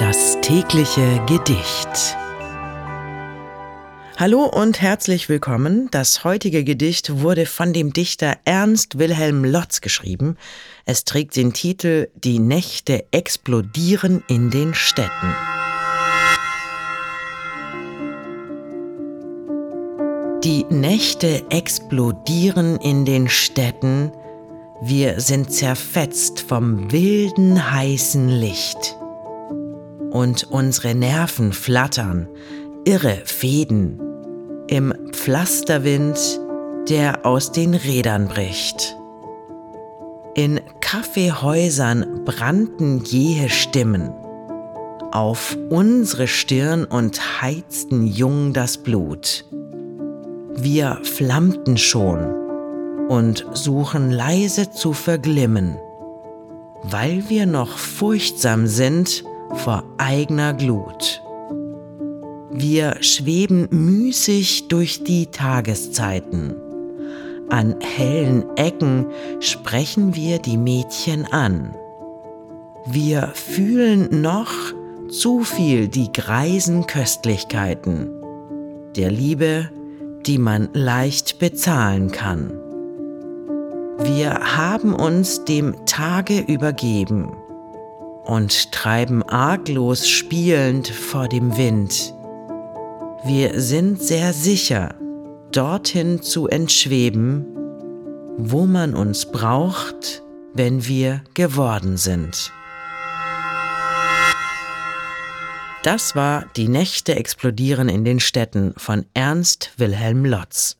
Das tägliche Gedicht. Hallo und herzlich willkommen. Das heutige Gedicht wurde von dem Dichter Ernst Wilhelm Lotz geschrieben. Es trägt den Titel Die Nächte explodieren in den Städten. Die Nächte explodieren in den Städten, wir sind zerfetzt vom wilden heißen Licht. Und unsere Nerven flattern, irre Fäden, im Pflasterwind, der aus den Rädern bricht. In Kaffeehäusern brannten jähe Stimmen auf unsere Stirn und heizten jung das Blut. Wir flammten schon und suchen leise zu verglimmen, weil wir noch furchtsam sind vor eigener Glut. Wir schweben müßig durch die Tageszeiten. An hellen Ecken sprechen wir die Mädchen an. Wir fühlen noch zu viel die greisen Köstlichkeiten der Liebe die man leicht bezahlen kann. Wir haben uns dem Tage übergeben und treiben arglos spielend vor dem Wind. Wir sind sehr sicher, dorthin zu entschweben, wo man uns braucht, wenn wir geworden sind. Das war Die Nächte explodieren in den Städten von Ernst Wilhelm Lotz.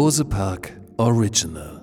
Bose Park Original